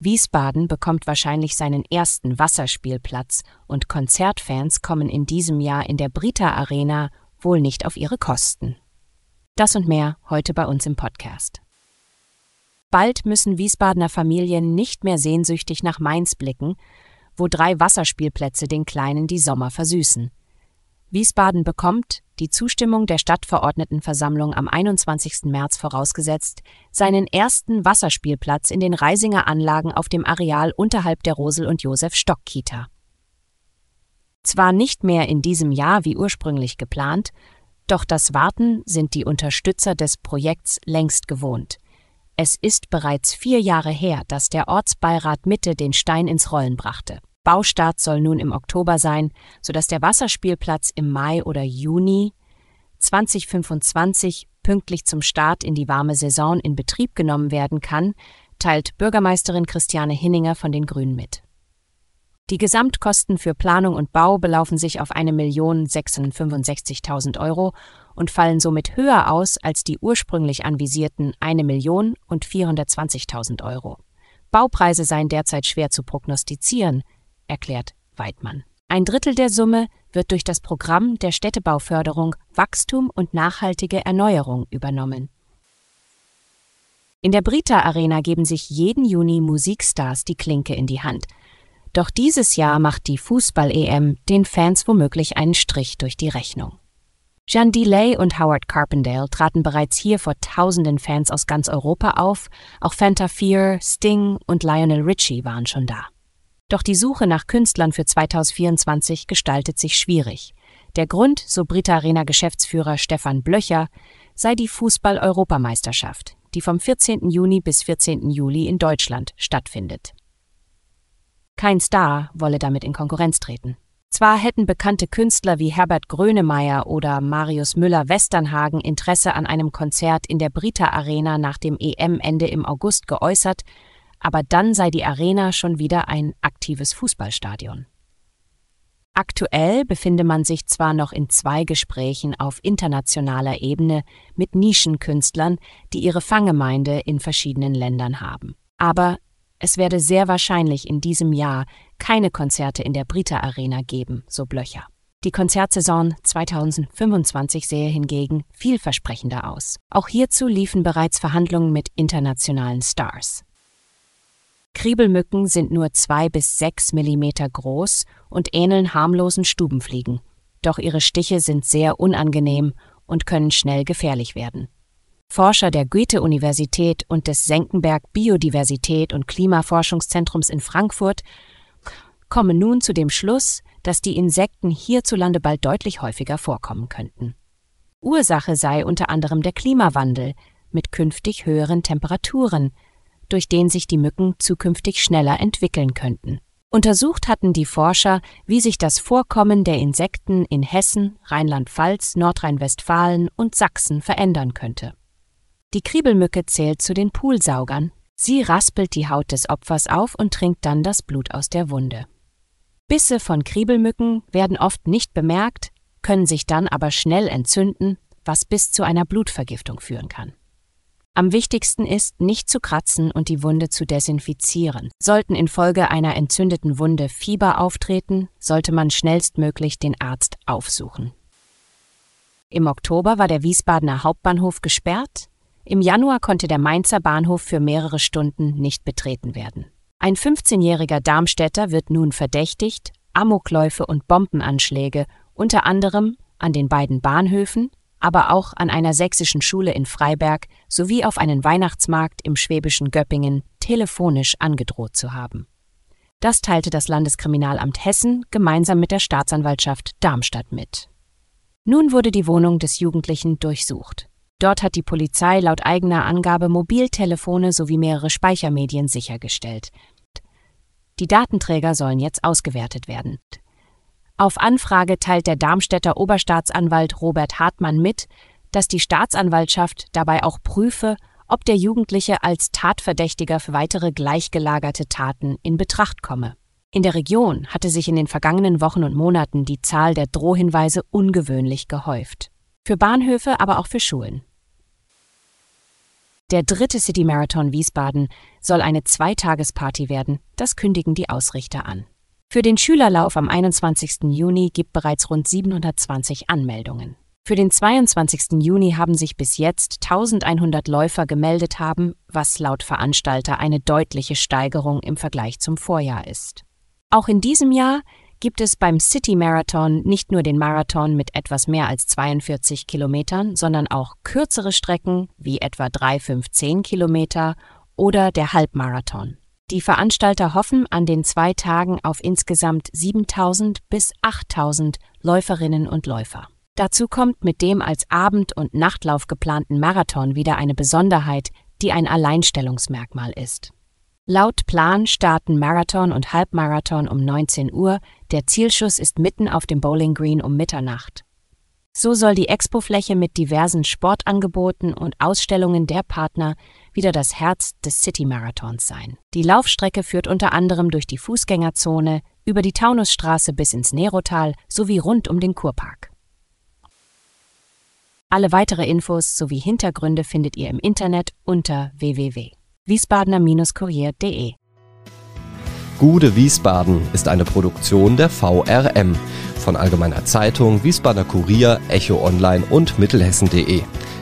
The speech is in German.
Wiesbaden bekommt wahrscheinlich seinen ersten Wasserspielplatz und Konzertfans kommen in diesem Jahr in der Brita Arena wohl nicht auf ihre Kosten. Das und mehr heute bei uns im Podcast. Bald müssen Wiesbadener Familien nicht mehr sehnsüchtig nach Mainz blicken, wo drei Wasserspielplätze den Kleinen die Sommer versüßen. Wiesbaden bekommt, die Zustimmung der Stadtverordnetenversammlung am 21. März vorausgesetzt, seinen ersten Wasserspielplatz in den Reisinger Anlagen auf dem Areal unterhalb der Rosel- und Josef-Stock-Kita. Zwar nicht mehr in diesem Jahr wie ursprünglich geplant, doch das Warten sind die Unterstützer des Projekts längst gewohnt. Es ist bereits vier Jahre her, dass der Ortsbeirat Mitte den Stein ins Rollen brachte. Baustart soll nun im Oktober sein, sodass der Wasserspielplatz im Mai oder Juni 2025 pünktlich zum Start in die warme Saison in Betrieb genommen werden kann, teilt Bürgermeisterin Christiane Hinninger von den Grünen mit. Die Gesamtkosten für Planung und Bau belaufen sich auf 1.665.000 Euro und fallen somit höher aus als die ursprünglich anvisierten 1.420.000 Euro. Baupreise seien derzeit schwer zu prognostizieren, erklärt Weidmann. Ein Drittel der Summe wird durch das Programm der Städtebauförderung Wachstum und nachhaltige Erneuerung übernommen. In der Brita Arena geben sich jeden Juni Musikstars die Klinke in die Hand. Doch dieses Jahr macht die Fußball-EM den Fans womöglich einen Strich durch die Rechnung. Jean Delay und Howard Carpendale traten bereits hier vor tausenden Fans aus ganz Europa auf, auch Fanta Fear, Sting und Lionel Richie waren schon da. Doch die Suche nach Künstlern für 2024 gestaltet sich schwierig. Der Grund, so Brita Arena Geschäftsführer Stefan Blöcher, sei die Fußball-Europameisterschaft, die vom 14. Juni bis 14. Juli in Deutschland stattfindet. Kein Star wolle damit in Konkurrenz treten. Zwar hätten bekannte Künstler wie Herbert Grönemeyer oder Marius Müller-Westernhagen Interesse an einem Konzert in der Brita Arena nach dem EM-Ende im August geäußert, aber dann sei die Arena schon wieder ein aktives Fußballstadion. Aktuell befinde man sich zwar noch in zwei Gesprächen auf internationaler Ebene mit Nischenkünstlern, die ihre Fangemeinde in verschiedenen Ländern haben. Aber es werde sehr wahrscheinlich in diesem Jahr keine Konzerte in der Brita Arena geben, so Blöcher. Die Konzertsaison 2025 sehe hingegen vielversprechender aus. Auch hierzu liefen bereits Verhandlungen mit internationalen Stars. Kriebelmücken sind nur zwei bis sechs Millimeter groß und ähneln harmlosen Stubenfliegen. Doch ihre Stiche sind sehr unangenehm und können schnell gefährlich werden. Forscher der Goethe-Universität und des Senckenberg Biodiversität und Klimaforschungszentrums in Frankfurt kommen nun zu dem Schluss, dass die Insekten hierzulande bald deutlich häufiger vorkommen könnten. Ursache sei unter anderem der Klimawandel mit künftig höheren Temperaturen, durch den sich die Mücken zukünftig schneller entwickeln könnten. Untersucht hatten die Forscher, wie sich das Vorkommen der Insekten in Hessen, Rheinland-Pfalz, Nordrhein-Westfalen und Sachsen verändern könnte. Die Kriebelmücke zählt zu den Poolsaugern. Sie raspelt die Haut des Opfers auf und trinkt dann das Blut aus der Wunde. Bisse von Kriebelmücken werden oft nicht bemerkt, können sich dann aber schnell entzünden, was bis zu einer Blutvergiftung führen kann. Am wichtigsten ist, nicht zu kratzen und die Wunde zu desinfizieren. Sollten infolge einer entzündeten Wunde Fieber auftreten, sollte man schnellstmöglich den Arzt aufsuchen. Im Oktober war der Wiesbadener Hauptbahnhof gesperrt, im Januar konnte der Mainzer Bahnhof für mehrere Stunden nicht betreten werden. Ein 15-jähriger Darmstädter wird nun verdächtigt, Amokläufe und Bombenanschläge unter anderem an den beiden Bahnhöfen aber auch an einer sächsischen Schule in Freiberg sowie auf einen Weihnachtsmarkt im schwäbischen Göppingen telefonisch angedroht zu haben. Das teilte das Landeskriminalamt Hessen gemeinsam mit der Staatsanwaltschaft Darmstadt mit. Nun wurde die Wohnung des Jugendlichen durchsucht. Dort hat die Polizei laut eigener Angabe Mobiltelefone sowie mehrere Speichermedien sichergestellt. Die Datenträger sollen jetzt ausgewertet werden. Auf Anfrage teilt der Darmstädter Oberstaatsanwalt Robert Hartmann mit, dass die Staatsanwaltschaft dabei auch prüfe, ob der Jugendliche als Tatverdächtiger für weitere gleichgelagerte Taten in Betracht komme. In der Region hatte sich in den vergangenen Wochen und Monaten die Zahl der Drohhinweise ungewöhnlich gehäuft. Für Bahnhöfe, aber auch für Schulen. Der dritte City Marathon Wiesbaden soll eine Zweitagesparty werden, das kündigen die Ausrichter an. Für den Schülerlauf am 21. Juni gibt bereits rund 720 Anmeldungen. Für den 22. Juni haben sich bis jetzt 1100 Läufer gemeldet haben, was laut Veranstalter eine deutliche Steigerung im Vergleich zum Vorjahr ist. Auch in diesem Jahr gibt es beim City Marathon nicht nur den Marathon mit etwas mehr als 42 Kilometern, sondern auch kürzere Strecken wie etwa 3, 5, 10 Kilometer oder der Halbmarathon. Die Veranstalter hoffen an den zwei Tagen auf insgesamt 7000 bis 8000 Läuferinnen und Läufer. Dazu kommt mit dem als Abend- und Nachtlauf geplanten Marathon wieder eine Besonderheit, die ein Alleinstellungsmerkmal ist. Laut Plan starten Marathon und Halbmarathon um 19 Uhr, der Zielschuss ist mitten auf dem Bowling Green um Mitternacht. So soll die Expofläche mit diversen Sportangeboten und Ausstellungen der Partner wieder das Herz des City Marathons sein. Die Laufstrecke führt unter anderem durch die Fußgängerzone, über die Taunusstraße bis ins Nerotal sowie rund um den Kurpark. Alle weitere Infos sowie Hintergründe findet ihr im Internet unter www wiesbadener-kurier.de. Gude Wiesbaden ist eine Produktion der VRM von Allgemeiner Zeitung, Wiesbadener Kurier, Echo Online und Mittelhessen.de.